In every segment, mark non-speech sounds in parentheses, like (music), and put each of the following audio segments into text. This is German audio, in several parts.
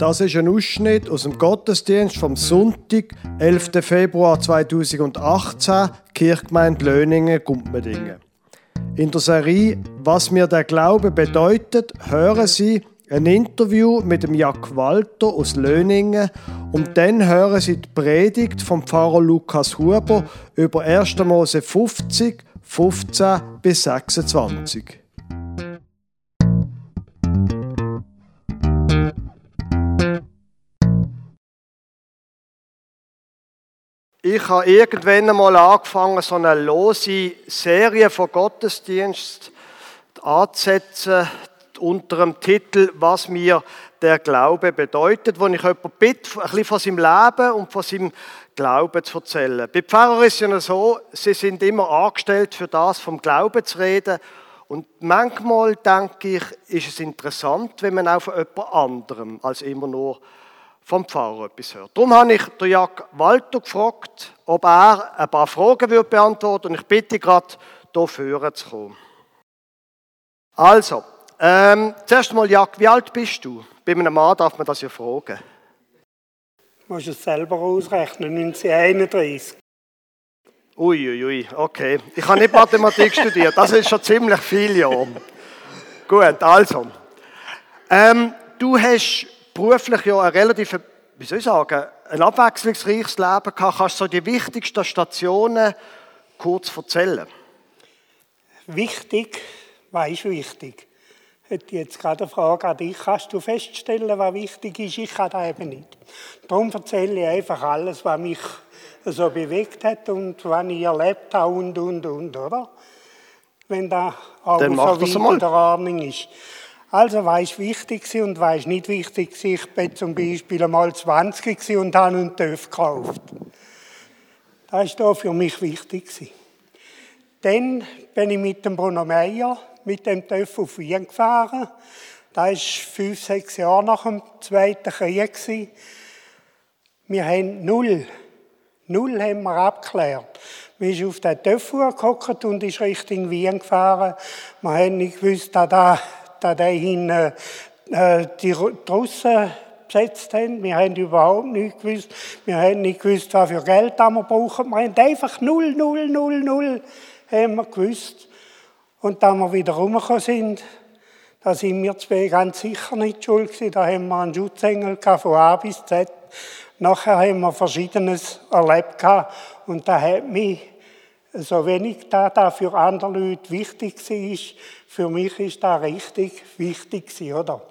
Das ist ein Ausschnitt aus dem Gottesdienst vom Sonntag, 11. Februar 2018, Kirchgemeinde Löningen, Gumpmedingen. In der Serie Was mir der Glaube bedeutet, hören Sie ein Interview mit dem Jack Walter aus Löningen und dann hören Sie die Predigt vom Pfarrer Lukas Huber über 1. Mose 50, 15 bis 26. Ich habe irgendwann einmal angefangen, so eine lose Serie von Gottesdiensten anzusetzen, unter dem Titel «Was mir der Glaube bedeutet», wo ich jemanden bitte, ein bisschen von seinem Leben und von seinem Glauben zu erzählen. Bei Pfarrer ist es ja so, sie sind immer angestellt für das, vom Glauben zu reden. Und manchmal, denke ich, ist es interessant, wenn man auch von jemand anderem als immer nur vom Pfarrer etwas hört. Darum habe ich den Jack Walter gefragt, ob er ein paar Fragen würde beantworten und ich bitte gerade, hier vorne zu kommen. Also, ähm, zuerst mal, Jack, wie alt bist du? Bei einem Mann darf man das ja fragen. Du musst es selber ausrechnen, 1931. Uiuiui, ui, okay. Ich habe nicht Mathematik (laughs) studiert, das ist schon ziemlich viel Jahre. Gut, also. Ähm, du hast beruflich ja ein relativ, wie soll ich sagen, ein abwechslungsreiches Leben gehabt. Kannst du so die wichtigsten Stationen kurz erzählen? Wichtig, was ist wichtig? Hätte jetzt gerade eine Frage an dich. Kannst du feststellen, was wichtig ist? Ich kann das eben nicht. Darum erzähle ich einfach alles, was mich so bewegt hat und was ich erlebt habe und, und, und, oder? Wenn da auch so weit in der Ordnung ist. Also, was ist wichtig und ist nicht wichtig? Ich bin zum Beispiel einmal 20 gewesen und habe einen TÜV gekauft. Das ist da für mich wichtig. Dann bin ich mit dem Bruno Meyer mit dem TÜV auf Wien gefahren. Das war fünf, sechs Jahre nach dem Zweiten Krieg. Wir haben null, null haben wir abgeklärt. Wir sind auf den TÜV gehockt und ist Richtung Wien gefahren. Wir haben nicht gewusst, dass da, da hinten äh, die Ru- die Russen besetzt haben. Wir haben überhaupt nicht gewusst. Wir haben nicht gewusst, was für Geld wir brauchen. Wir haben einfach null, null, null, null haben wir gewusst. Und da wir wieder rumgekommen sind, da sind wir zwei ganz sicher nicht schuld gewesen. Da haben wir einen Schutzengel von A bis Z. Nachher haben wir Verschiedenes erlebt. Und da hat mich so wenig da, da für andere Leute wichtig war, für mich ist da richtig wichtig oder?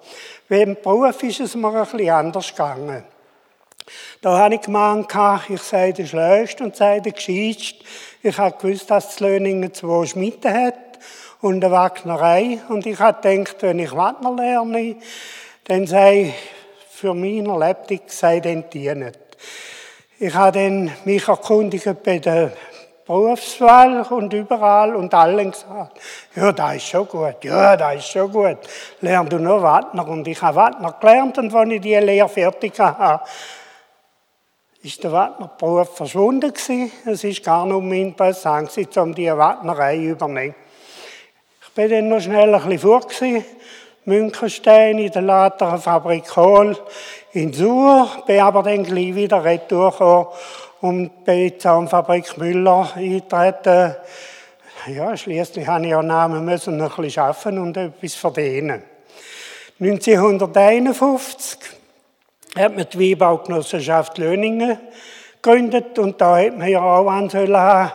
Beim Beruf ist es mir ein bisschen anders gegangen. Da habe ich gemeint, ich sei der Schleuste und sei der Gescheitste. Ich habe gewusst, dass das Löningen zwei Schmiede hat und eine Wagnerei. Und ich habe gedacht, wenn ich Wagner lerne, dann sei für erlebt, ich sei dann die nicht. Ich habe dann mich erkundigt bei der Berufswahl und überall und allen gesagt, ja, da ist schon gut, ja, da ist schon gut. Lern du noch Wagner. Und ich habe Wagner gelernt und als ich die Lehre fertig hatte, ist der Wagnerberuf verschwunden gewesen. Es ist gar nicht mehr interessant gewesen, um die Wagnerei zu übernehmen. Ich bin dann noch schnell ein bisschen vor gewesen. Münchenstein in der Laterfabrik Kohl in Sur, bin aber dann gleich wieder retour und bei Zahnfabrik Müller eingetreten. Ja, schließlich habe ich ja Namen müssen ein bisschen arbeiten und etwas verdienen. 1951 hat man die Weinbaugenossenschaft Löningen gegründet und da hat man ja auch einen sollen haben,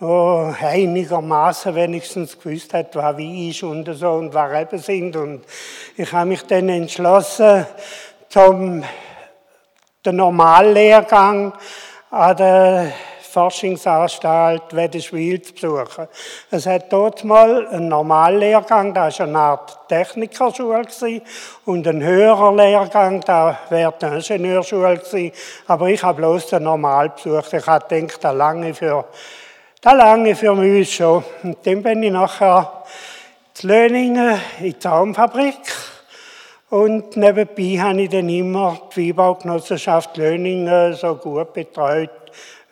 der einigermaßen wenigstens gewusst hat, was wie ist und so und was Reben sind. Und ich habe mich dann entschlossen, zum den Normallehrgang an der Forschungsanstalt Wedeswil zu besuchen. Es hat dort mal einen Normallehrgang, das war eine Art Technikerschule und ein höherer Lehrgang, da wäre die Ingenieurschule gewesen. Aber ich habe bloß den Normal besucht. Ich habe gedacht, da lange für, da lange für mich schon. Und dann bin ich nachher zu Löningen in die Zaumfabrik. Und nebenbei habe ich dann immer die Weinbaugenossenschaft Löningen so gut betreut,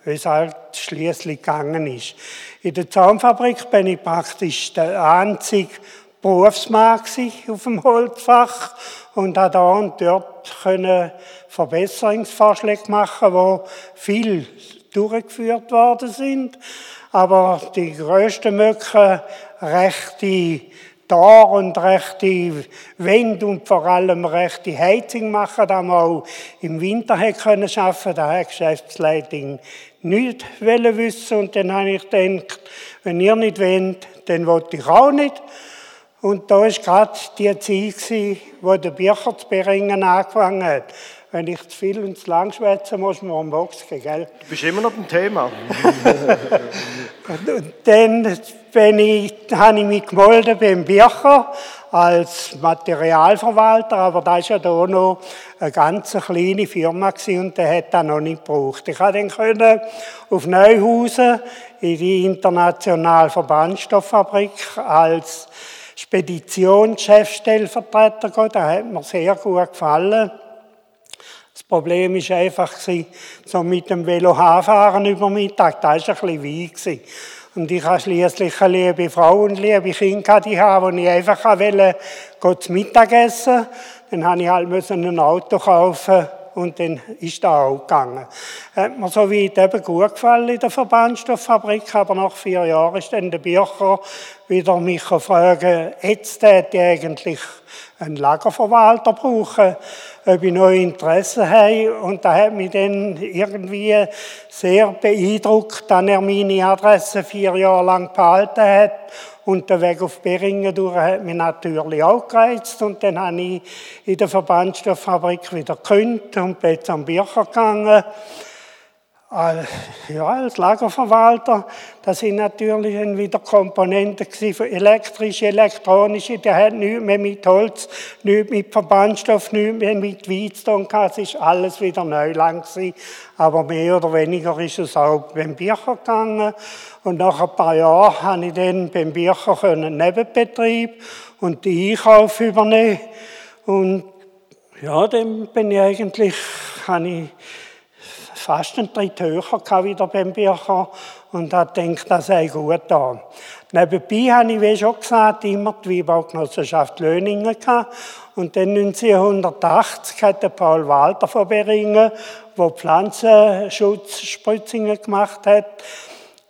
wie es halt schließlich gegangen ist. In der Zahnfabrik bin ich praktisch der einzige Berufsmann auf dem Holzfach und habe da und dort können Verbesserungsvorschläge machen, wo viel durchgeführt worden sind. Aber die größten Möcke rechte Tor und rechte Wände und vor allem rechte Heizung machen, da man auch im Winter hätte können schaffen. Da hat die Geschäftsleitung nicht wissen und dann habe ich gedacht, wenn ihr nicht wollt, dann wollte ich auch nicht. Und da war gerade die Zeit, wo der Bircher zu beringen angefangen hat. Wenn ich zu viel und zu lang schwätze, muss man am Box gehen, gell? Du bist immer noch beim Thema. (laughs) und dann bin ich, habe ich mich gemeldet beim Bircher als Materialverwalter, aber da war ja da noch eine ganz kleine Firma und der hat das noch nicht gebraucht. Ich konnte dann auf Neuhausen in die internationale Verbandstofffabrik als Speditionschefstellvertreter gehen. Das hat mir sehr gut gefallen. Problem war einfach, so mit dem Velo fahren über Mittag, das war ein bisschen weit. Und ich habe schließlich eine liebe Frau und liebe Kinder, die ich einfach wollte, zu Mittag essen. Dann musste ich halt ein Auto kaufen und dann ist das auch gegangen. Hat mir so weit eben gut gefallen in der Verbandstofffabrik, aber nach vier Jahren ist dann der Bircher wieder mich fragen, jetzt hätte ich eigentlich einen Lagerverwalter brauchen, ob ich noch Interesse habe. Und da hat mich dann irgendwie sehr beeindruckt, dass er meine Adresse vier Jahre lang behalten hat. Und der Weg auf Beringen durch hat mich natürlich auch gereizt. Und dann habe ich in der Verbandstofffabrik wieder gekündigt und bin jetzt am Bircher gegangen ja, als Lagerverwalter, das sind natürlich wieder Komponenten für elektrische, elektronische, der hat nichts mehr mit Holz, nichts mit Verbandstoff, nichts mehr mit Wein zu Es ist alles wieder Neuland gewesen. Aber mehr oder weniger ist es auch beim Bircher gegangen. Und nach ein paar Jahren habe ich dann beim Bircher einen Nebenbetrieb und die Einkauf übernehmen. Und ja, dann bin ich eigentlich, habe ich fast einen Tritt höher wieder beim Bircher und hat gedacht, das sei gut da. Nebenbei habe ich, wie schon gesagt, immer die Weinbaugenossenschaft Löningen gehabt. Und dann 1980 hat der Paul Walter von Beringen, der Pflanzenschutzspritzungen gemacht hat,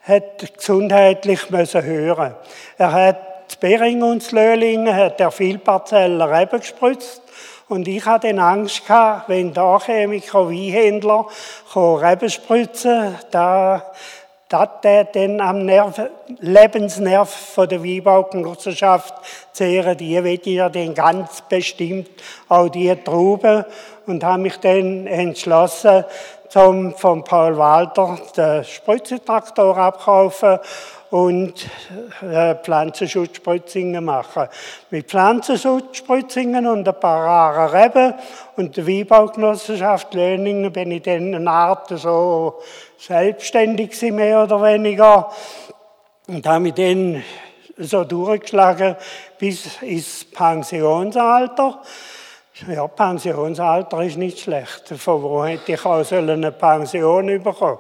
hat gesundheitlich müssen hören. Er hat Beringen und Löhlingen hat er viel Parzellen Reben gespritzt und ich hatte Angst gehabt, wenn da ein Weinhändler Reben spritzen, da dass der dann am Nerv, Lebensnerv von der Weinbaugenossenschaft zehren, die will ja dann ganz bestimmt auch die Trauben und habe mich dann entschlossen, zum von Paul Walter den Spritzentraktor abkaufen und äh, Pflanzenschutzspritzungen machen. Mit Pflanzenschutzspritzungen und ein paar raren Reben und der Weinbaugenossenschaft Löningen bin ich dann eine Art so selbstständig mehr oder weniger und habe mich dann so durchgeschlagen bis ins Pensionsalter. Ja, Pensionsalter ist nicht schlecht. Von wo hätte ich auch eine Pension bekommen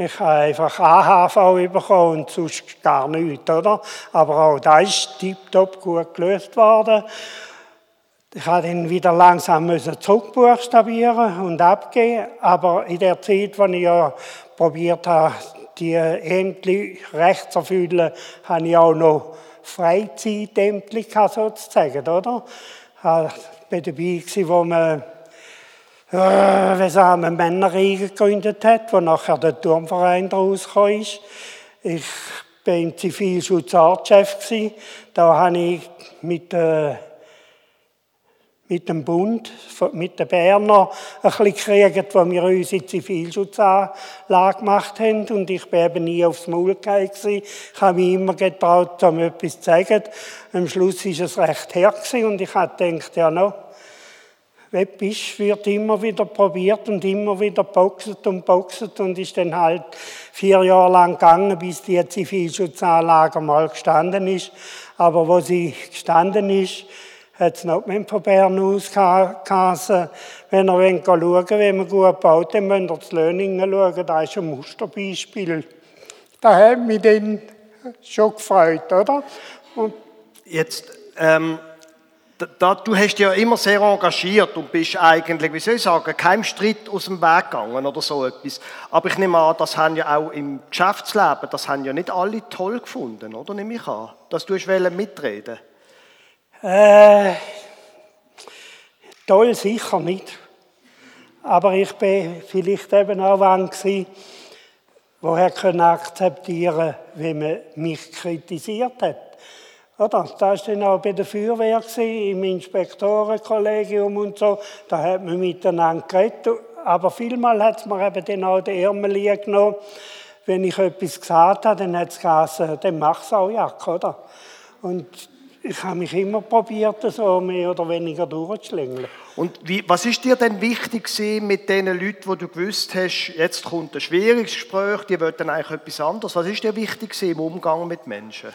ich habe einfach AHV bekommen und sonst gar nichts, oder? Aber auch das ist tiptop gut gelöst worden. Ich musste dann wieder langsam zurückbuchstabieren und abgeben. Aber in der Zeit, als ich ja probiert habe, die endlich recht zu erfüllen, habe ich auch noch Freizeitämtlich sozusagen, oder? Ich war dabei, wo man äh, wie sagen wir, Männerriege gegründet hat, wo nachher der Turmverein daraus ist. Ich war im Zivilschutz Artchef. Da habe ich mit, äh, mit dem Bund, mit den Berner, ein bisschen gekriegt, wo wir unsere Zivilschutzanlage gemacht haben. Und ich bin eben nie aufs Maul gefallen. Ich habe mich immer getraut, um etwas zu sagen. Am Schluss war es recht her und ich habe gedacht, ja, noch, Webbisch wird immer wieder probiert und immer wieder boxet und boxet und ist dann halt vier Jahre lang gegangen, bis die Zivilschutzanlage mal gestanden ist. Aber wo sie gestanden ist, hat es noch mit von Bern geheißen, wenn ihr schauen wollt, wie man gut baut, dann müsst ihr zu Löningen schauen, da ist ein Musterbeispiel. Da hat mich dann schon gefreut, oder? Und Jetzt ähm, da, du hast ja immer sehr engagiert und bist eigentlich, wie soll ich sagen, keinem Streit aus dem Weg gegangen oder so etwas. Aber ich nehme an, das haben ja auch im Geschäftsleben, das haben ja nicht alle toll gefunden, oder? Nehme ich an, dass du mitreden äh, Toll sicher nicht. Aber ich bin vielleicht eben auch ein gewesen, woher können akzeptieren, wie man mich kritisiert hat. Oder? Das war dann auch bei der Feuerwehr, im Inspektorenkollegium und so. Da hat man miteinander geredet. Aber vielmal hat mir eben dann auch den Ärmel genommen. Wenn ich etwas gesagt habe, dann hat es gesagt, dann mach es auch, Jack, oder? Und ich habe mich immer probiert, so mehr oder weniger durchzuschlängeln. Und wie, was ist dir denn wichtig mit den Leuten, wo du gewusst hast, jetzt kommt ein schwieriges Gespräch, die wollen eigentlich etwas anderes. Was ist dir wichtig im Umgang mit Menschen?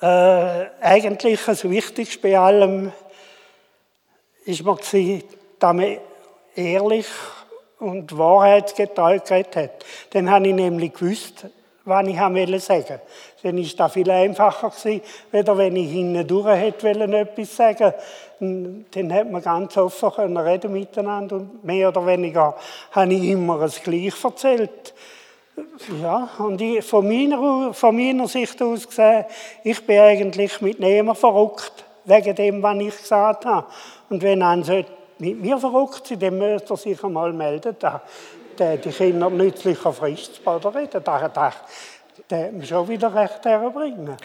Äh, eigentlich das Wichtigste bei allem ist mir gewesen, dass man ehrlich und wahrheitsgetreu geredet hat. Dann habe ich nämlich gewusst, was ich wollte sagen. Dann ist das viel einfacher gewesen, wenn ich hinten durch hätte etwas sagen Dann hat man ganz offen reden miteinander und mehr oder weniger habe ich immer das Gleiche erzählt. Ja, und ich, von, meiner, von meiner Sicht aus gesehen, ich bin eigentlich mit niemandem verrückt, wegen dem, was ich gesagt habe. Und wenn einer mit mir verrückt sein dann müsste er sich einmal melden. Da, der die Kinder nützlicher Frist oder reden. Da, da, der muss schon wieder recht herbringen.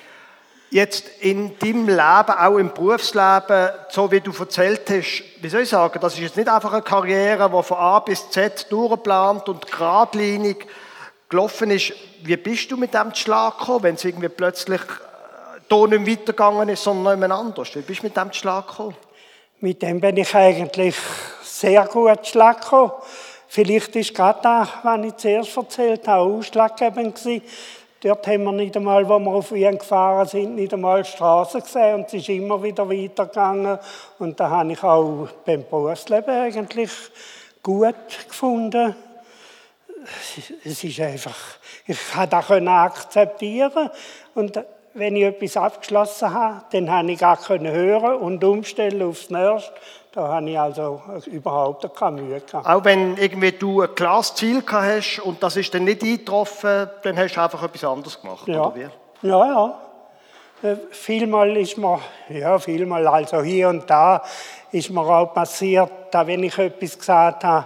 Jetzt in deinem Leben, auch im Berufsleben, so wie du erzählt hast, wie soll ich sagen, das ist jetzt nicht einfach eine Karriere, die von A bis Z durchgeplant und geradlinig gelaufen ist. Wie bist du mit dem Schlag gekommen, wenn es irgendwie plötzlich äh, hier nicht weitergegangen ist, sondern jemand anders? Wie bist du mit dem Schlag gekommen? Mit dem bin ich eigentlich sehr gut Schlag gekommen. Vielleicht ist gerade das, was ich zuerst erzählt habe, ausschlaggebend gewesen. Dort haben wir nicht einmal, wo wir auf Wien gefahren sind, nicht einmal Straßen gesehen und es ist immer wieder weitergegangen. Und da habe ich auch beim Berufsleben eigentlich gut gefunden es ist einfach, ich kann das akzeptieren und wenn ich etwas abgeschlossen habe, dann habe ich können hören und umstellen aufs Nächste. Da habe ich also überhaupt keine Mühe gehabt. Auch wenn irgendwie du ein klares Ziel hast und das ist dann nicht eingetroffen, dann hast du einfach etwas anderes gemacht, ja. oder wie? Ja, ja. Äh, vielmal ist mir, ja, vielmal, also hier und da ist mir auch passiert, dass wenn ich etwas gesagt habe,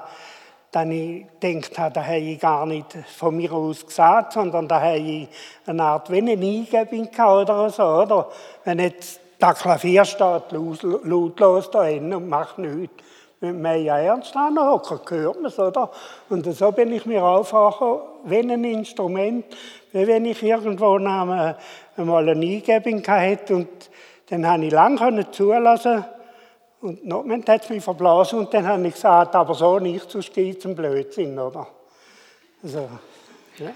dann ich gedacht habe, da habe ich gar nicht von mir aus gesagt, sondern da habe ich eine Art wie eine Eingebung oder so, oder? Wenn jetzt das Klavier steht lautlos da hin und macht nichts. Wenn man ja ernst anhocken, hört man es, oder? Und so bin ich mir aufgekommen, wie ein Instrument, wie wenn ich irgendwo einmal eine Eingebung hatte und dann habe ich lange zulassen und noch hat es mich verblasen und dann habe ich gesagt, aber so nicht, sonst geht ein Blödsinn, oder? Also, ja.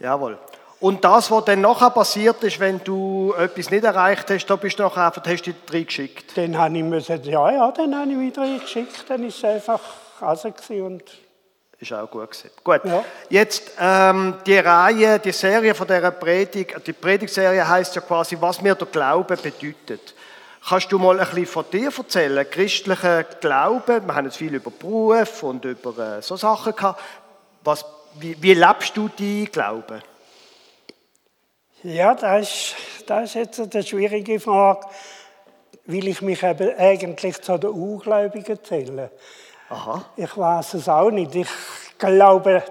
Jawohl. Und das, was dann nachher passiert ist, wenn du etwas nicht erreicht hast, da bist du nachher einfach, hast du dich reingeschickt? Dann habe ich müssen, ja, ja, dann habe ich mich reingeschickt, dann ist es einfach also und ist auch gut gewesen. Gut. Ja. Jetzt ähm, die Reihe, die Serie von dieser Predigt, die Predigtserie heißt ja quasi, was mir der Glaube bedeutet. Kannst du mal ein bisschen von dir erzählen? Christlicher Glauben, wir haben jetzt viel über Beruf und über äh, so Sachen gehabt. Was, wie, wie lebst du deinen Glauben? Ja, das ist, das ist jetzt eine schwierige Frage, weil ich mich eben eigentlich zu den Ungläubigen zähle. Aha. Ich weiß es auch nicht. Ich glaube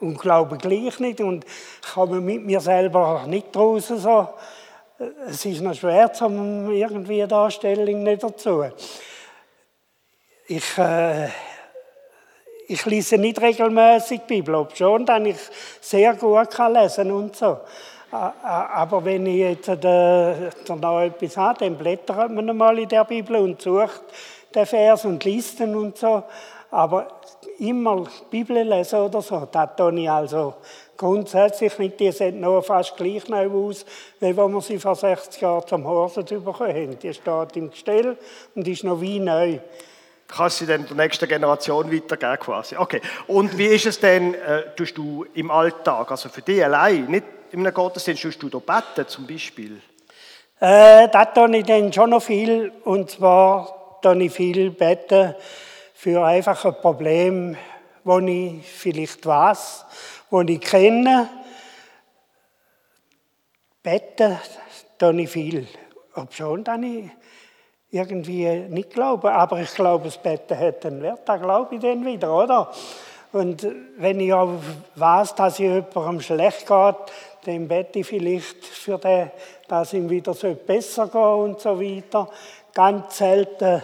und glaube gleich nicht und ich komme mit mir selber nicht draußen so es ist noch schwer, um irgendwie eine Darstellung nicht dazu. Ich, äh, ich lese nicht regelmäßig Bibel, ob schon, dann ich sehr gut kann lesen und so. Aber wenn ich jetzt da, noch etwas habe, dann blättert man mal in der Bibel und sucht den Vers und liest ihn und so. Aber immer Bibel lesen oder so, das tue ich also grundsätzlich nicht. Die sehen noch fast gleich neu aus, wie wenn wir sie vor 60 Jahren zum Horsen bekommen haben. Die steht im Gestell und ist noch wie neu. Kannst du dann der nächsten Generation weitergeben quasi. Okay. Und wie ist es denn, äh, tust du im Alltag, also für dich allein, nicht einem Gottesdienst, tust du da beten zum Beispiel? Äh, da tue ich dann schon noch viel, und zwar tue ich viel beten für einfach ein Problem, wo ich vielleicht weiß, wo ich kenne. Beten tue ich viel. Ob schon dann ich irgendwie nicht glaube, aber ich glaube, das Beten hat einen Wert, da glaube ich dann wieder, oder? Und wenn ich auch weiß, dass ich jemandem schlecht geht, dann bete ich vielleicht für den, dass ihm wieder so besser geht und so weiter. Ganz selten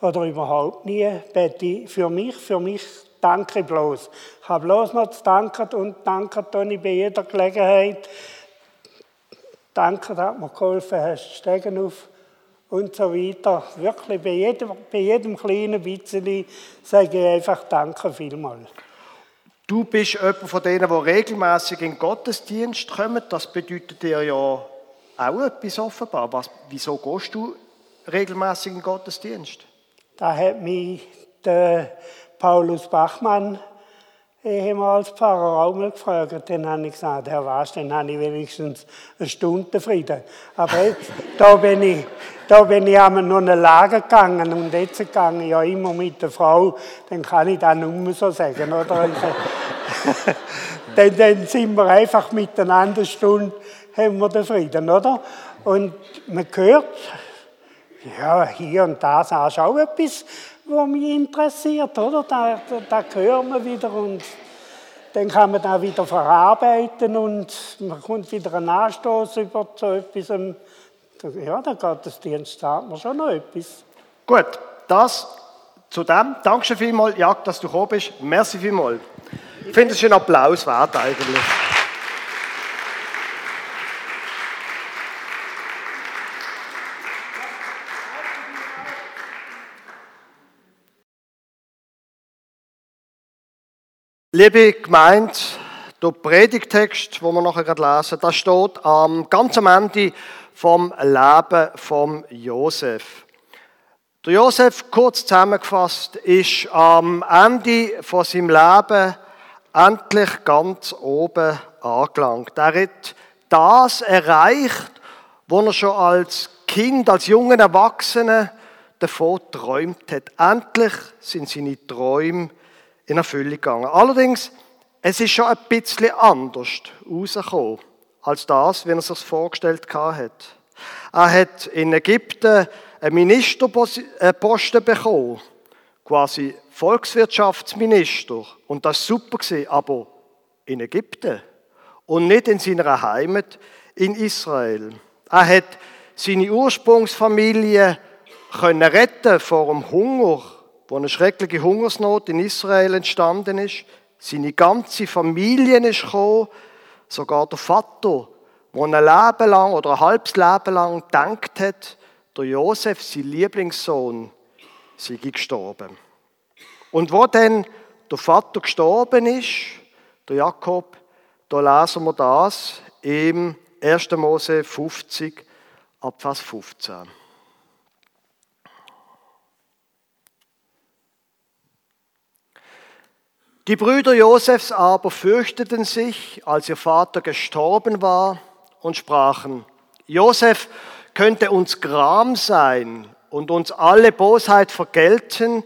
oder überhaupt nie bete ich für mich, für mich danke bloß. Ich habe bloß noch zu danken und danke ich bei jeder Gelegenheit. Danke, dass mir geholfen hast, steigen auf und so weiter. Wirklich bei jedem, bei jedem kleinen bisschen sage ich einfach Danke vielmals. Du bist jemand von denen, die regelmäßig in den Gottesdienst kommen. Das bedeutet dir ja auch etwas offenbar. Was, wieso gehst du regelmäßig in den Gottesdienst? Da hat mich der Paulus Bachmann ehemals Pfarrer auch mal gefragt. Dann habe ich gesagt, Herr was, dann habe ich wenigstens eine Stunde Frieden. Aber jetzt, da bin ich, da bin ich einmal noch eine Lager gegangen und jetzt gegangen ja immer mit der Frau, dann kann ich das nur so sagen, oder? Also, (laughs) dann, dann sind wir einfach miteinander eine Stunde, haben wir den Frieden, oder? Und man hört, ja, hier und da sagst du auch etwas, was mich interessiert, oder? Da, da, da hören wir wieder und dann kann man da wieder verarbeiten und man kommt wieder einen Anstoß über so etwas. Ja, der Gottesdienst sagt man schon noch etwas. Gut, das zu dem. Danke vielmals, Jack, dass du gekommen bist. Merci vielmals. Ich finde es einen Applaus wert eigentlich. Liebe Gemeinde, der Predigtext, wo wir nachher gerade lesen, da steht am ganz am Ende vom Leben von Josef. Der Josef, kurz zusammengefasst, ist am Ende von seinem Leben endlich ganz oben angelangt. Er hat das erreicht, was er schon als Kind, als junger Erwachsener davon träumt hat. Endlich sind seine Träume in Erfüllung gegangen. Allerdings, es ist schon ein bisschen anders rausgekommen als das, wie er sich vorgestellt hat. Er hat in Ägypten einen Ministerposten bekommen, quasi Volkswirtschaftsminister. Und das war super, aber in Ägypten und nicht in seiner Heimat in Israel. Er hat seine Ursprungsfamilie können retten vor dem Hunger wo eine schreckliche Hungersnot in Israel entstanden ist. Seine ganze Familie ist gekommen, sogar der Vater, der ein Leben lang oder ein halbes Leben lang gedacht hat, der Josef, sein Lieblingssohn, sei gestorben. Und wo dann der Vater gestorben ist, der Jakob, da lesen wir das im 1. Mose 50, Abvers 15. Die Brüder Josefs aber fürchteten sich, als ihr Vater gestorben war, und sprachen, Josef könnte uns Gram sein und uns alle Bosheit vergelten,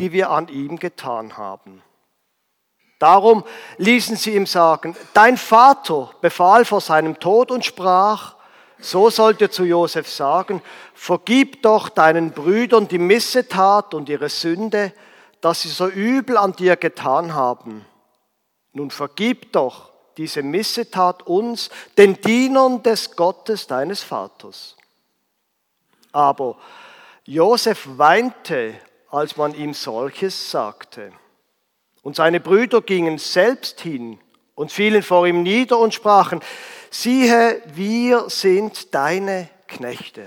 die wir an ihm getan haben. Darum ließen sie ihm sagen, dein Vater befahl vor seinem Tod und sprach, so sollt ihr zu Josef sagen, vergib doch deinen Brüdern die Missetat und ihre Sünde, dass sie so übel an dir getan haben. Nun vergib doch diese Missetat uns, den Dienern des Gottes deines Vaters. Aber Josef weinte, als man ihm solches sagte. Und seine Brüder gingen selbst hin und fielen vor ihm nieder und sprachen, siehe, wir sind deine Knechte.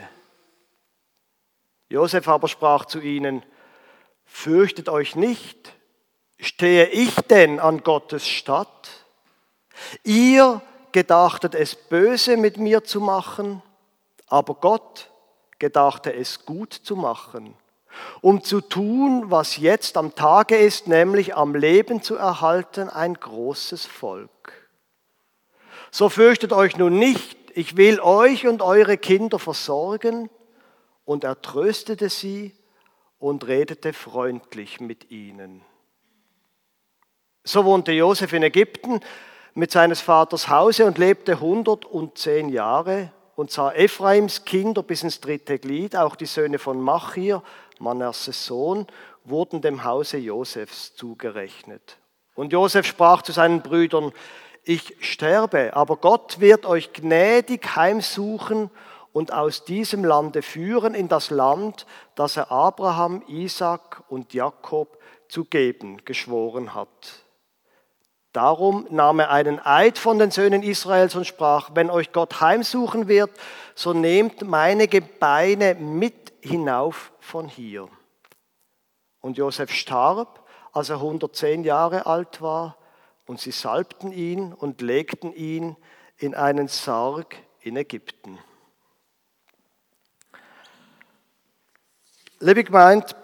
Josef aber sprach zu ihnen, Fürchtet euch nicht, stehe ich denn an Gottes Statt? Ihr gedachtet es böse mit mir zu machen, aber Gott gedachte es gut zu machen, um zu tun, was jetzt am Tage ist, nämlich am Leben zu erhalten ein großes Volk. So fürchtet euch nun nicht, ich will euch und eure Kinder versorgen. Und er tröstete sie und redete freundlich mit ihnen. So wohnte Josef in Ägypten mit seines Vaters Hause und lebte 110 Jahre und sah Ephraims Kinder bis ins dritte Glied, auch die Söhne von Machir, Manasses Sohn, wurden dem Hause Josefs zugerechnet. Und Josef sprach zu seinen Brüdern, ich sterbe, aber Gott wird euch gnädig heimsuchen und aus diesem Lande führen in das Land, das er Abraham, Isaac und Jakob zu geben geschworen hat. Darum nahm er einen Eid von den Söhnen Israels und sprach, wenn euch Gott heimsuchen wird, so nehmt meine Gebeine mit hinauf von hier. Und Josef starb, als er 110 Jahre alt war, und sie salbten ihn und legten ihn in einen Sarg in Ägypten. Liebe gemeint,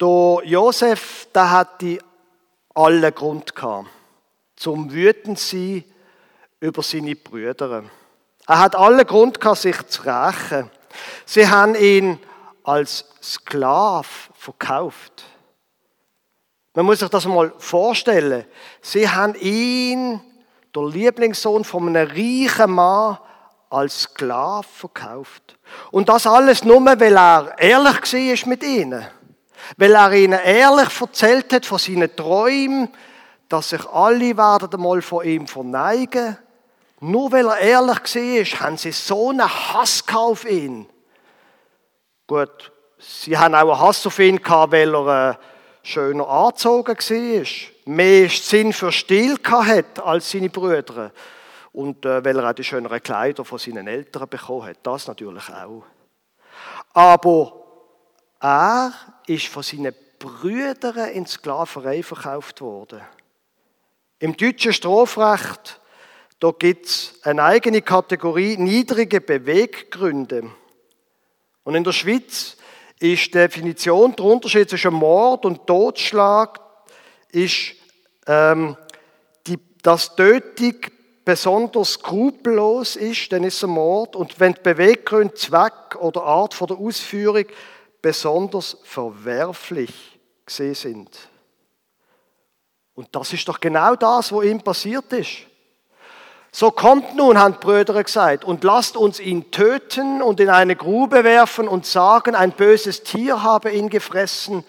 der Josef, der hat die alle Grund gehabt, zum wütend sein über seine Brüder. Er hat alle Grund gehabt, sich zu rächen. Sie haben ihn als Sklav verkauft. Man muss sich das mal vorstellen. Sie haben ihn, der Lieblingssohn von einem reichen Mann, als Sklav verkauft. Und das alles nur, weil er ehrlich war mit ihnen. Weil er ihnen ehrlich erzählt hat von seinen Träumen, dass sich alle werden einmal von ihm verneigen. Nur weil er ehrlich war, haben sie so einen Hass auf ihn. Gut, sie haben auch einen Hass auf ihn gehabt, weil er äh, schöner angezogen war, mehr Sinn für Stil hatte als seine Brüder und äh, weil er auch die schöneren Kleider von seinen Eltern bekommen hat. Das natürlich auch. Aber er ist von seinen Brüdern in Sklaverei verkauft worden. Im deutschen Strafrecht gibt es eine eigene Kategorie niedrige Beweggründe. Und in der Schweiz ist die Definition, der Unterschied zwischen Mord und Totschlag ist, ähm, die, dass Tötung besonders skrupellos ist, dann ist ein Mord. Und wenn die Beweggründe, Zweck oder Art von der Ausführung besonders verwerflich gesehen sind. Und das ist doch genau das, was ihm passiert ist. So kommt nun, haben die Brüder gesagt, und lasst uns ihn töten und in eine Grube werfen und sagen, ein böses Tier habe ihn gefressen,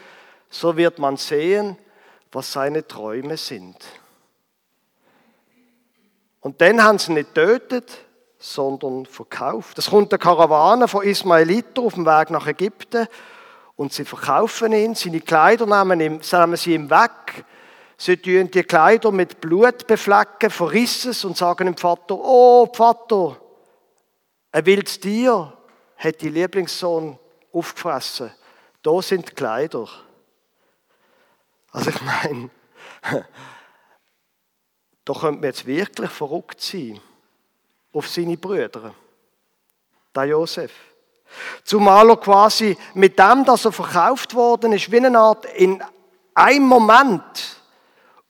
so wird man sehen, was seine Träume sind. Und dann haben sie nicht tötet, sondern verkauft. Es kommt eine Karawane von Ismaeliten auf dem Weg nach Ägypten und sie verkaufen ihn, seine Kleider nehmen, nehmen sie ihm weg Sie tun die Kleider mit Blut beflecken, verrissen es und sagen dem Vater, oh Vater, ein wildes Tier hat die Lieblingssohn aufgefressen. Da sind die Kleider. Also ich meine, da könnte man jetzt wirklich verrückt sein auf seine Brüder, der Josef. Zumal er quasi mit dem, dass er verkauft worden ist, wie eine Art in einem Moment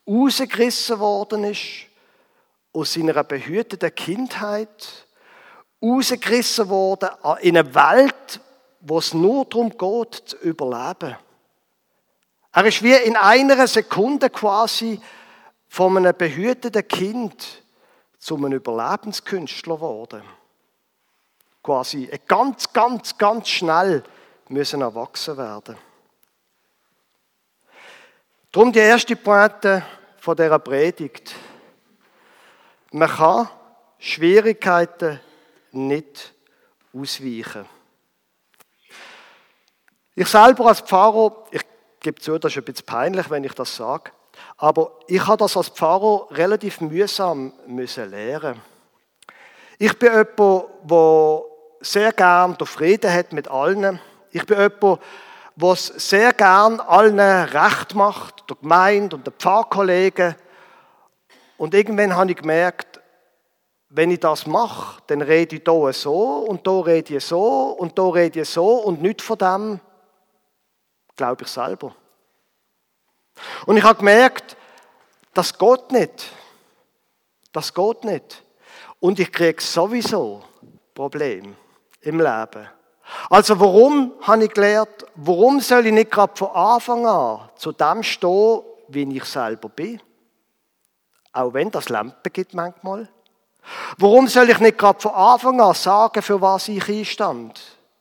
rausgerissen worden ist aus seiner behüteten Kindheit, rausgerissen worden in eine Welt, wo es nur darum geht, zu überleben. Er ist wie in einer Sekunde quasi von einem behüteten Kind zu einem Überlebenskünstler geworden. Quasi ganz, ganz, ganz schnell müssen erwachsen werden. Darum die erste Pointe von dieser Predigt. Man kann Schwierigkeiten nicht ausweichen. Ich selber als Pfarrer, ich gebe zu, das ist ein bisschen peinlich, wenn ich das sage, aber ich habe das als Pfarrer relativ mühsam müssen lernen. Ich bin jemand, der sehr gern den Frieden hat mit allen. Ich bin jemand, was sehr gern allen recht macht, der Gemeinde und der Pfarrkollegen. Und irgendwann habe ich gemerkt, wenn ich das mache, dann rede ich hier so und hier rede ich so und hier rede ich so und nicht von dem glaube ich selber. Und ich habe gemerkt, das geht nicht. Das geht nicht. und ich kriege sowieso Probleme im Leben. Also warum habe ich gelernt, warum soll ich nicht gerade von Anfang an zu dem stehen, wie ich selber bin? Auch wenn das Lampen gibt manchmal. Warum soll ich nicht gerade von Anfang an sagen, für was ich einstand?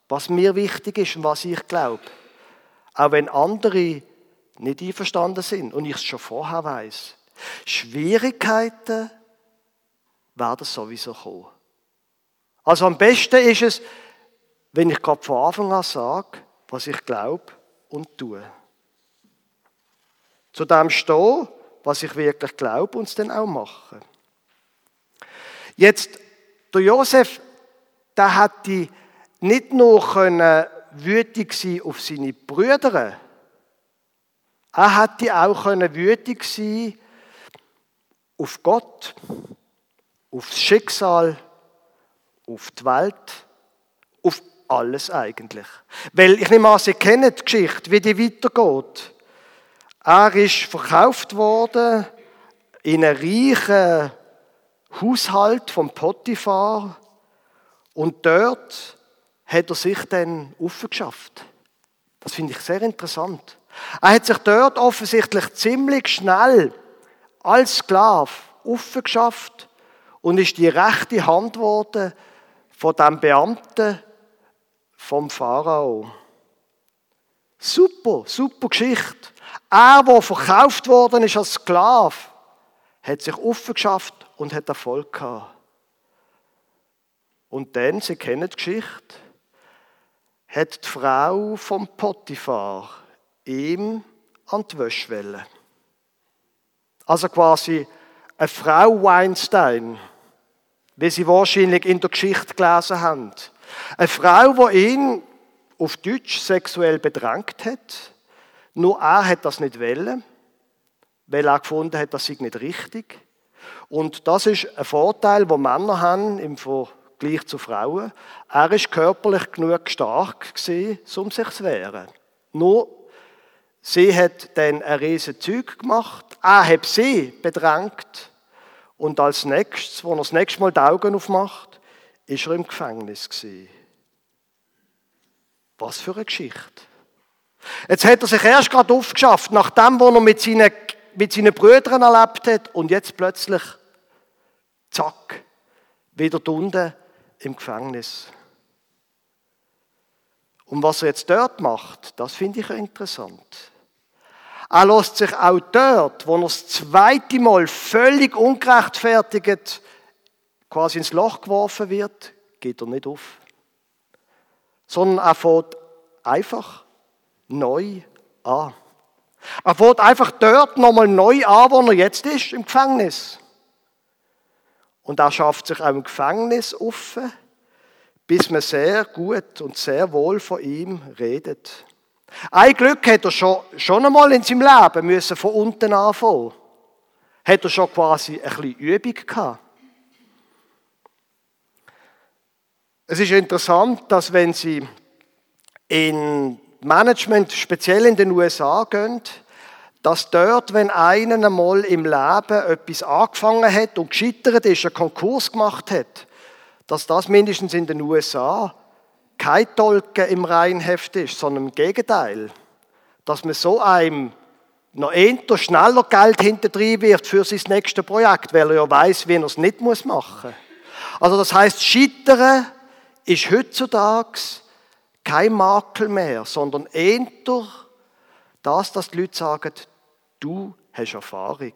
Was mir wichtig ist und was ich glaube? Auch wenn andere nicht einverstanden sind und ich es schon vorher weiß. Schwierigkeiten werden sowieso kommen. Also am besten ist es, wenn ich gerade von Anfang an sage, was ich glaube und tue. Zu dem stehen, was ich wirklich glaube und es dann auch mache. Jetzt, der Josef, der hätte nicht nur können wütig sein auf seine Brüder, er hätte auch können wütig sein auf Gott, aufs Schicksal, auf die Welt, auf alles eigentlich. Weil ich nehme an, Sie kennen die Geschichte, wie die weitergeht. Er ist verkauft worden in einen reichen Haushalt vom Potiphar und dort hat er sich dann aufgeschafft. Das finde ich sehr interessant. Er hat sich dort offensichtlich ziemlich schnell als Sklave aufgeschafft und ist die rechte Hand geworden von dem Beamten vom Pharao. Super, super Geschichte. Er, der verkauft worden ist als Sklave, hat sich aufgeschafft und hat Erfolg gehabt. Und dann, Sie kennen die Geschichte, hat die Frau vom Potiphar ihm an die Wäschwelle. Also quasi eine Frau Weinstein, wie Sie wahrscheinlich in der Geschichte gelesen haben. Eine Frau, die ihn auf Deutsch sexuell bedrängt hat. Nur er hat das nicht wollen, weil er gefunden hat, das sei nicht richtig. Und das ist ein Vorteil, den Männer haben im Vergleich zu Frauen. Er ist körperlich genug stark gewesen, um sich zu wehren. Nur sie hat dann ein riesen Zeug gemacht. Er hat sie bedrängt. Und als nächstes, wo er das nächste Mal die Augen aufmacht, ist er im Gefängnis gewesen. Was für eine Geschichte. Jetzt hat er sich erst gerade aufgeschafft, nachdem, wo er mit seinen, mit seinen Brüdern erlebt hat, und jetzt plötzlich, zack, wieder unten im Gefängnis. Und was er jetzt dort macht, das finde ich interessant. Er lässt sich auch dort, wo er das zweite Mal völlig ungerechtfertigt quasi ins Loch geworfen wird, geht er nicht auf. Sondern er fährt einfach neu an. Er fährt einfach dort nochmal neu an, wo er jetzt ist, im Gefängnis. Und er schafft sich auch im Gefängnis offen, bis man sehr gut und sehr wohl von ihm redet. Ein Glück hat er schon, schon einmal in seinem Leben müssen von unten anfangen. Hat er schon quasi ein bisschen Übung gehabt. Es ist interessant, dass wenn Sie in Management, speziell in den USA, gehen, dass dort, wenn einer einmal im Leben etwas angefangen hat und gescheitert ist, einen Konkurs gemacht hat, dass das mindestens in den USA kein Tolken im Reinheft ist, sondern im Gegenteil. Dass man so einem noch eher schneller Geld hinterdrein wird für sein nächstes Projekt, weil er ja weiß, wie er es nicht machen muss. Also das heißt, Scheitern ist heutzutage kein Makel mehr, sondern eher das, dass die Leute sagen, du hast Erfahrung.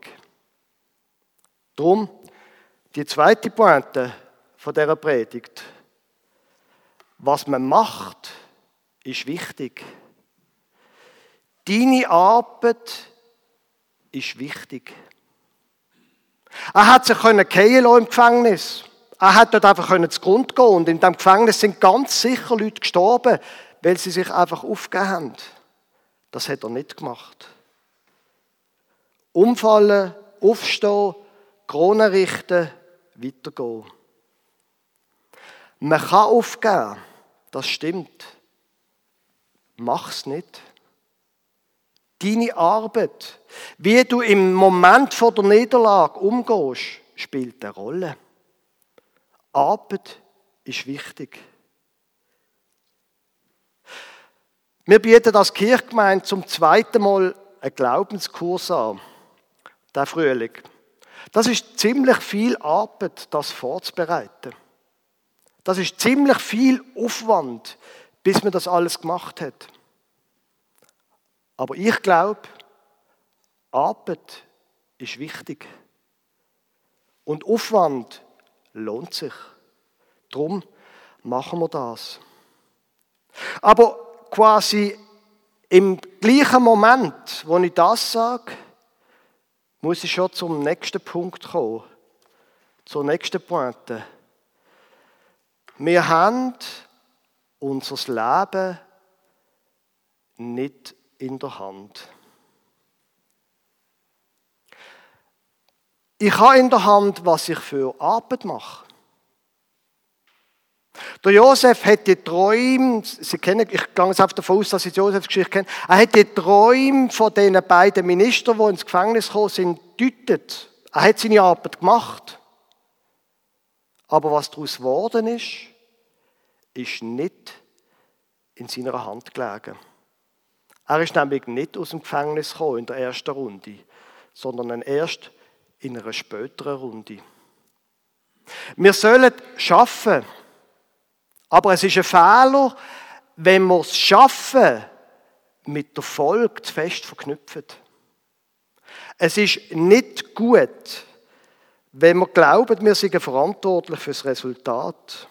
Drum die zweite Pointe von dieser Predigt. Was man macht, ist wichtig. Deine Arbeit ist wichtig. Er hat sich können im Gefängnis. Er hat dort einfach können zu Grund gehen und in dem Gefängnis sind ganz sicher Leute gestorben, weil sie sich einfach aufgegeben haben. Das hat er nicht gemacht. Umfallen, aufstehen, Krone richten, weitergehen. Man kann aufgeben. Das stimmt. Mach's nicht. Deine Arbeit, wie du im Moment vor der Niederlage umgehst, spielt eine Rolle. Arbeit ist wichtig. Wir bieten als Kirchgemeinde zum zweiten Mal einen Glaubenskurs an, der Frühling. Das ist ziemlich viel Arbeit, das vorzubereiten. Das ist ziemlich viel Aufwand, bis man das alles gemacht hat. Aber ich glaube, Arbeit ist wichtig. Und Aufwand lohnt sich. Darum machen wir das. Aber quasi im gleichen Moment, wo ich das sage, muss ich schon zum nächsten Punkt kommen. Zur nächsten Pointe. Wir haben unser Leben nicht in der Hand. Ich habe in der Hand, was ich für Arbeit mache. Der Josef hat die Träume, Sie kennen, ich gehe jetzt auf davon aus, dass Sie die Josefs Geschichte kennen, er hat die Träume von den beiden Ministern, die ins Gefängnis gekommen sind, deutet. Er hat seine Arbeit gemacht. Aber was daraus geworden ist, ist nicht in seiner Hand gelegen. Er ist nämlich nicht aus dem Gefängnis gekommen in der ersten Runde, sondern erst in einer späteren Runde. Wir sollen schaffen, aber es ist ein Fehler, wenn wir es schaffen, mit der Folge fest verknüpfen. Es ist nicht gut, wenn wir glauben, wir seien verantwortlich für das Resultat.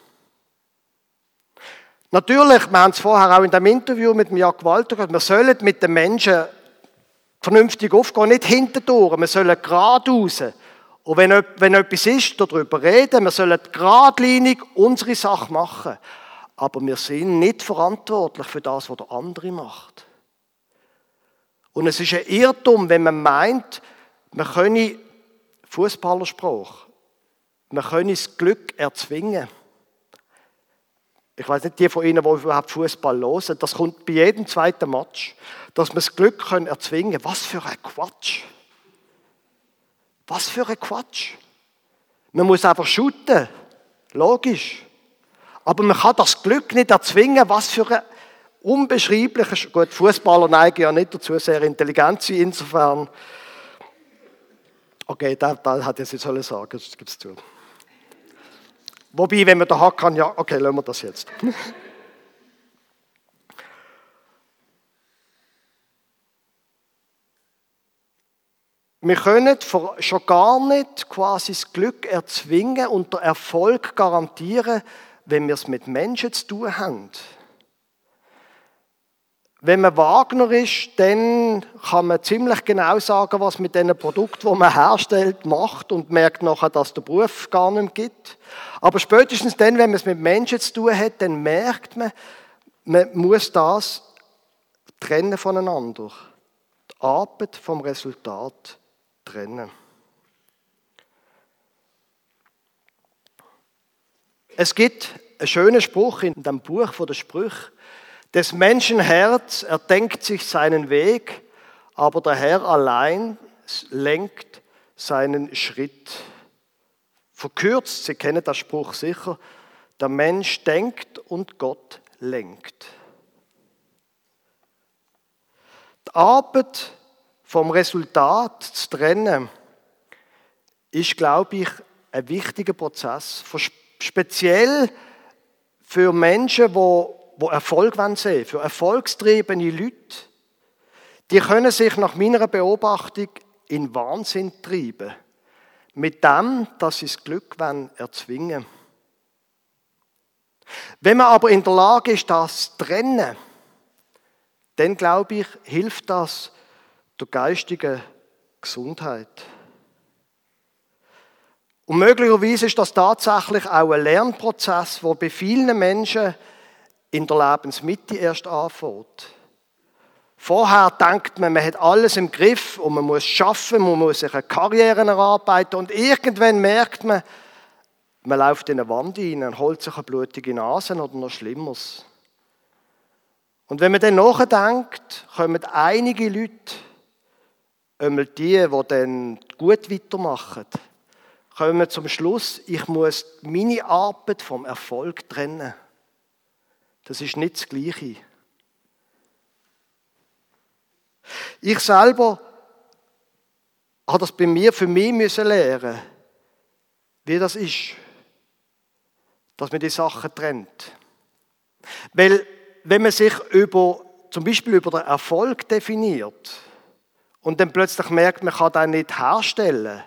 Natürlich, wir haben es vorher auch in dem Interview mit dem Jörg Walter gesagt, wir sollen mit den Menschen vernünftig aufgehen, nicht hinterdurch, wir sollen geradeaus. Und wenn, wenn etwas ist, darüber reden, wir sollen geradlinig unsere Sache machen. Aber wir sind nicht verantwortlich für das, was der andere macht. Und es ist ein Irrtum, wenn man meint, man könne Fußballerspruch, man könne das Glück erzwingen ich weiß nicht, die von Ihnen, die überhaupt Fußball hören, das kommt bei jedem zweiten Match, dass wir das Glück können erzwingen können. Was für ein Quatsch. Was für ein Quatsch. Man muss einfach shooten. Logisch. Aber man kann das Glück nicht erzwingen. Was für ein unbeschreiblicher, gut, Fußballer neigen ja nicht dazu, sehr intelligent zu sein, insofern. Okay, da, da hat jetzt sagen sollen das gibt es zu. Wobei, wenn man da hat, kann, ja, okay, lassen wir das jetzt. (laughs) Wir können schon gar nicht quasi das Glück erzwingen und den Erfolg garantieren, wenn wir es mit Menschen zu tun haben. Wenn man Wagner ist, dann kann man ziemlich genau sagen, was mit den Produkten, die man herstellt, macht und merkt nachher, dass der Beruf gar nicht gibt. Aber spätestens dann, wenn man es mit Menschen zu tun hat, dann merkt man, man muss das trennen voneinander. Die Arbeit vom Resultat trennen. Es gibt einen schönen Spruch in dem Buch der Sprüche. Des Menschen Herz erdenkt sich seinen Weg, aber der Herr allein lenkt seinen Schritt. Verkürzt, Sie kennen das Spruch sicher, der Mensch denkt und Gott lenkt. Die Arbeit vom Resultat zu trennen, ist, glaube ich, ein wichtiger Prozess. Speziell für Menschen, die wo Erfolg sehen für erfolgstriebene Leute, die können sich nach meiner Beobachtung in Wahnsinn treiben. Mit dem, dass sie das Glück erzwingen Wenn man aber in der Lage ist, das zu trennen, dann glaube ich, hilft das der geistigen Gesundheit. Und möglicherweise ist das tatsächlich auch ein Lernprozess, wo bei vielen Menschen in der Lebensmitte erst anfängt. Vorher denkt man, man hat alles im Griff und man muss schaffen, man muss sich eine Karriere erarbeiten und irgendwann merkt man, man läuft in eine Wand rein und holt sich eine blutige Nase oder noch Schlimmeres. Und wenn man dann nachdenkt, kommen einige Leute, einmal die, die dann gut weitermachen, kommen zum Schluss, ich muss meine Arbeit vom Erfolg trennen. Das ist nicht das Gleiche. Ich selber habe das bei mir für mich müssen lernen, wie das ist, dass man die Sachen trennt. Weil wenn man sich über, zum Beispiel über den Erfolg definiert und dann plötzlich merkt, man kann den nicht herstellen,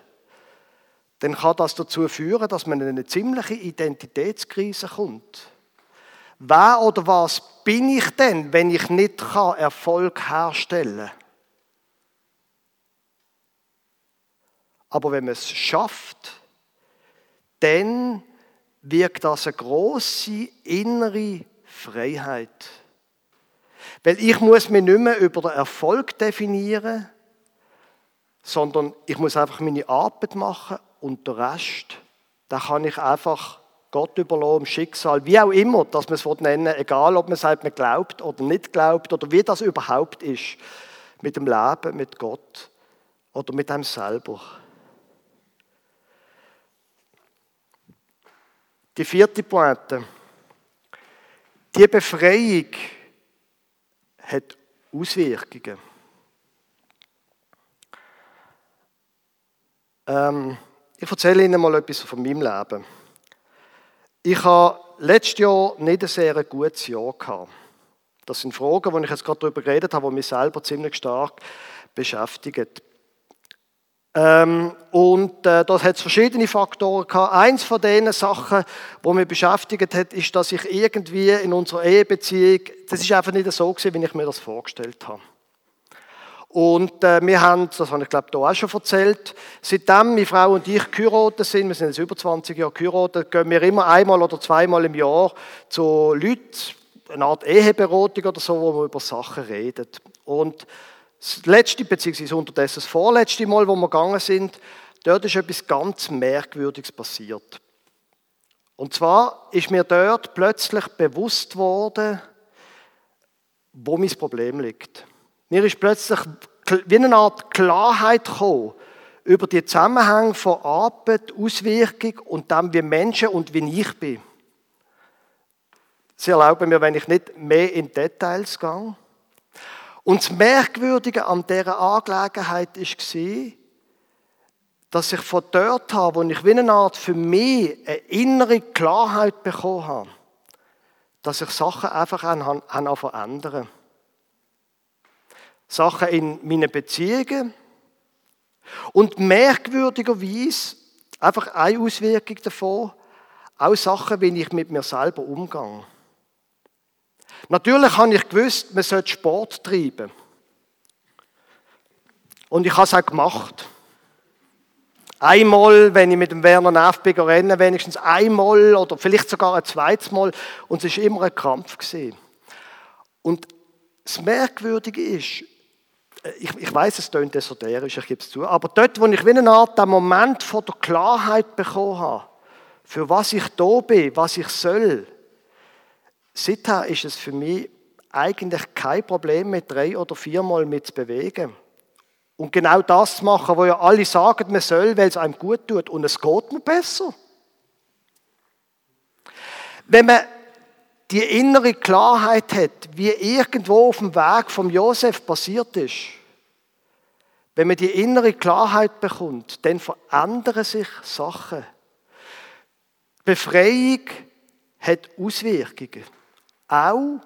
dann kann das dazu führen, dass man in eine ziemliche Identitätskrise kommt. Wer oder was bin ich denn, wenn ich nicht Erfolg herstellen kann? Aber wenn man es schafft, dann wirkt das eine große innere Freiheit. Weil ich muss mich nicht mehr über den Erfolg definieren, sondern ich muss einfach meine Arbeit machen und den Rest, da kann ich einfach Gott überlassen, Schicksal, wie auch immer, dass man es nennen egal ob man sagt, man glaubt oder nicht glaubt oder wie das überhaupt ist mit dem Leben, mit Gott oder mit einem selber. Die vierte Pointe. Die Befreiung hat Auswirkungen. Ähm, ich erzähle Ihnen mal etwas von meinem Leben. Ich habe letztes Jahr nicht ein sehr gutes Jahr gehabt. Das sind Fragen, die ich jetzt gerade darüber geredet habe, die mich selber ziemlich stark beschäftigen. Ähm, und äh, das hat verschiedene Faktoren gehabt. Eins von den Sachen, die mich beschäftigt hat, ist, dass ich irgendwie in unserer Ehebeziehung, das ist einfach nicht so gewesen, wie ich mir das vorgestellt habe. Und äh, wir haben, das habe ich glaube ich auch schon erzählt, seitdem meine Frau und ich geheiratet sind, wir sind jetzt über 20 Jahre geheiratet, gehen wir immer einmal oder zweimal im Jahr zu Leuten, eine Art Eheberatung oder so, wo wir über Sachen reden. Und das letzte, beziehungsweise unterdessen das vorletzte Mal, wo wir gegangen sind, dort ist etwas ganz Merkwürdiges passiert. Und zwar ist mir dort plötzlich bewusst worden, wo mein Problem liegt. Mir ist plötzlich wie eine Art Klarheit gekommen über die Zusammenhänge von Arbeit, Auswirkung und dann wie Menschen und wie ich bin. Sie erlauben mir, wenn ich nicht mehr in Details gehe. Und das Merkwürdige an dieser Angelegenheit war, dass ich von dort habe, wo ich wie eine Art für mich eine innere Klarheit bekommen habe, dass ich Sachen einfach an, an verändern. Sachen in meinen Beziehungen. Und merkwürdigerweise, einfach eine Auswirkung davon, auch Sachen, wie ich mit mir selber umgehe. Natürlich habe ich gewusst, man sollte Sport treiben. Und ich habe es auch gemacht. Einmal, wenn ich mit dem Werner Neff bin rennen, wenigstens einmal oder vielleicht sogar ein zweites Mal. Und es war immer ein Kampf. Und das Merkwürdige ist, ich, ich weiß, es klingt esoterisch, ich gebe es zu, aber dort, wo ich wie eine Art den Moment von der Klarheit bekommen habe, für was ich da bin, was ich soll, Seither ist es für mich eigentlich kein Problem, mit drei oder viermal mit zu bewegen. Und genau das zu machen, wo ja alle sagen, man soll, weil es einem gut tut. Und es geht mir besser. Wenn man die innere Klarheit hat, wie irgendwo auf dem Weg vom Josef passiert ist, wenn man die innere Klarheit bekommt, dann verändern sich Sachen. Befreiung hat Auswirkungen. Auch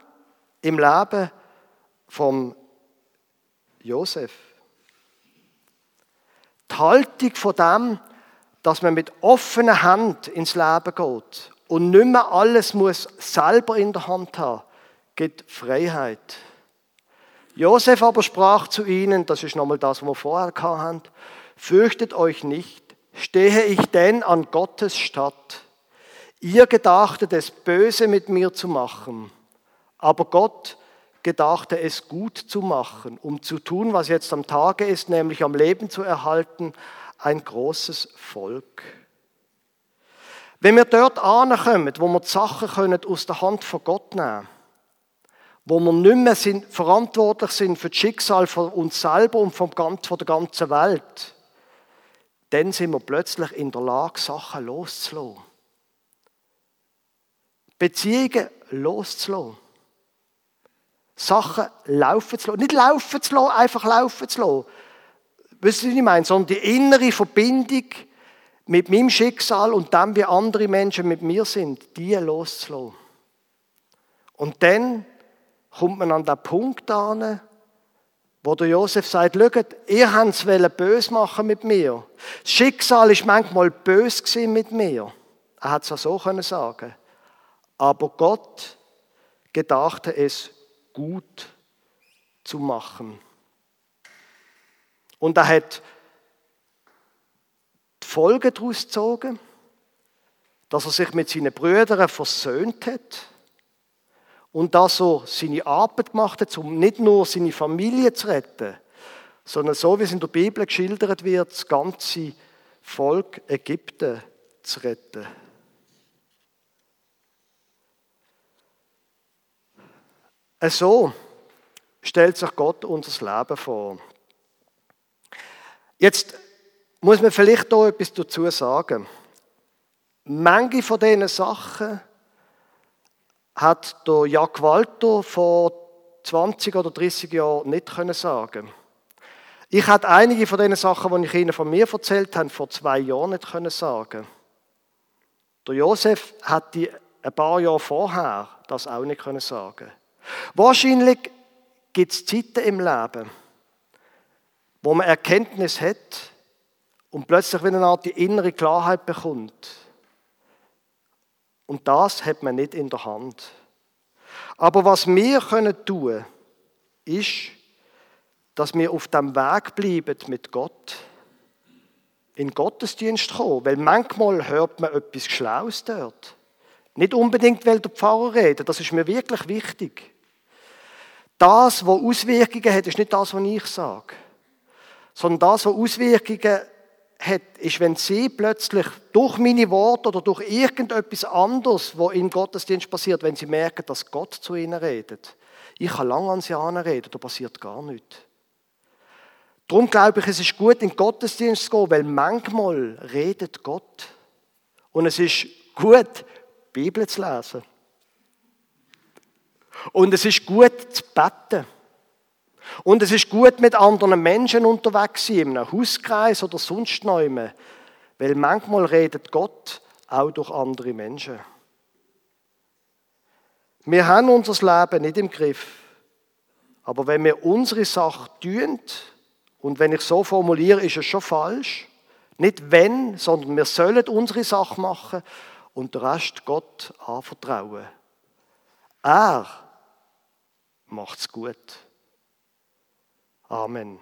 im Leben von Josef. Die Haltung von dem, dass man mit offener Hand ins Leben geht und nicht mehr alles muss selber in der Hand haben, gibt Freiheit. Josef aber sprach zu ihnen, das ist nochmal das, was wir vorher hatten, fürchtet euch nicht, stehe ich denn an Gottes Statt Ihr gedachtet es böse mit mir zu machen, aber Gott gedachte es gut zu machen, um zu tun, was jetzt am Tage ist, nämlich am Leben zu erhalten, ein großes Volk. Wenn wir dort ankommen, wo wir die Sachen können aus der Hand von Gott nehmen wo wir nicht mehr sind, verantwortlich sind für das Schicksal von uns selber und vom, von der ganzen Welt, dann sind wir plötzlich in der Lage, Sachen loszulassen. Beziehungen loszulassen. Sachen laufen zu lassen. Nicht laufen zu lassen, einfach laufen zu lassen. Wisst ihr, was ich meine? Sondern die innere Verbindung mit meinem Schicksal und dem, wie andere Menschen mit mir sind, die loszulassen. Und dann kommt man an den Punkt an, wo der Josef sagt, schaut, ihr habt es böse machen mit mir. Das Schicksal ist manchmal böse mit mir. Er hat es auch so können sagen. Aber Gott gedachte es gut zu machen. Und er hat die Folge daraus gezogen, dass er sich mit seinen Brüdern versöhnt hat und dass er seine Arbeit gemacht hat, um nicht nur seine Familie zu retten, sondern so wie es in der Bibel geschildert wird, das ganze Volk Ägypten zu retten. So stellt sich Gott unser Leben vor. Jetzt muss man vielleicht da etwas dazu sagen. Manche von diesen Sachen hat der Jack Walter vor 20 oder 30 Jahren nicht können sagen. Ich hatte einige von den Sachen, die ich Ihnen von mir erzählt habe, vor zwei Jahren nicht können sagen. Der Josef hat die ein paar Jahre vorher das auch nicht können sagen. Wahrscheinlich gibt es Zeiten im Leben, wo man Erkenntnis hat und plötzlich wieder eine Art die innere Klarheit bekommt. Und das hat man nicht in der Hand. Aber was wir können tun, ist, dass wir auf dem Weg bleiben mit Gott. In Gottesdienst kommen. Weil manchmal hört man etwas Schlaues dort. Nicht unbedingt, weil der Pfarrer redet. Das ist mir wirklich wichtig. Das, was Auswirkungen hat, ist nicht das, was ich sage. Sondern das, was Auswirkungen hat, ist, wenn sie plötzlich durch meine Worte oder durch irgendetwas anderes, was im Gottesdienst passiert, wenn sie merken, dass Gott zu ihnen redet. Ich kann lange an sie reden, da passiert gar nichts. Darum glaube ich, es ist gut, in den Gottesdienst zu gehen, weil manchmal redet Gott. Und es ist gut, die Bibel zu lesen. Und es ist gut zu beten. Und es ist gut, mit anderen Menschen unterwegs sein, in einem Hauskreis oder sonst noch Weil manchmal redet Gott auch durch andere Menschen. Wir haben unser Leben nicht im Griff. Aber wenn wir unsere Sache tun, und wenn ich so formuliere, ist es schon falsch. Nicht wenn, sondern wir sollen unsere Sache machen und den Rest Gott anvertrauen. Er macht's gut. Amen.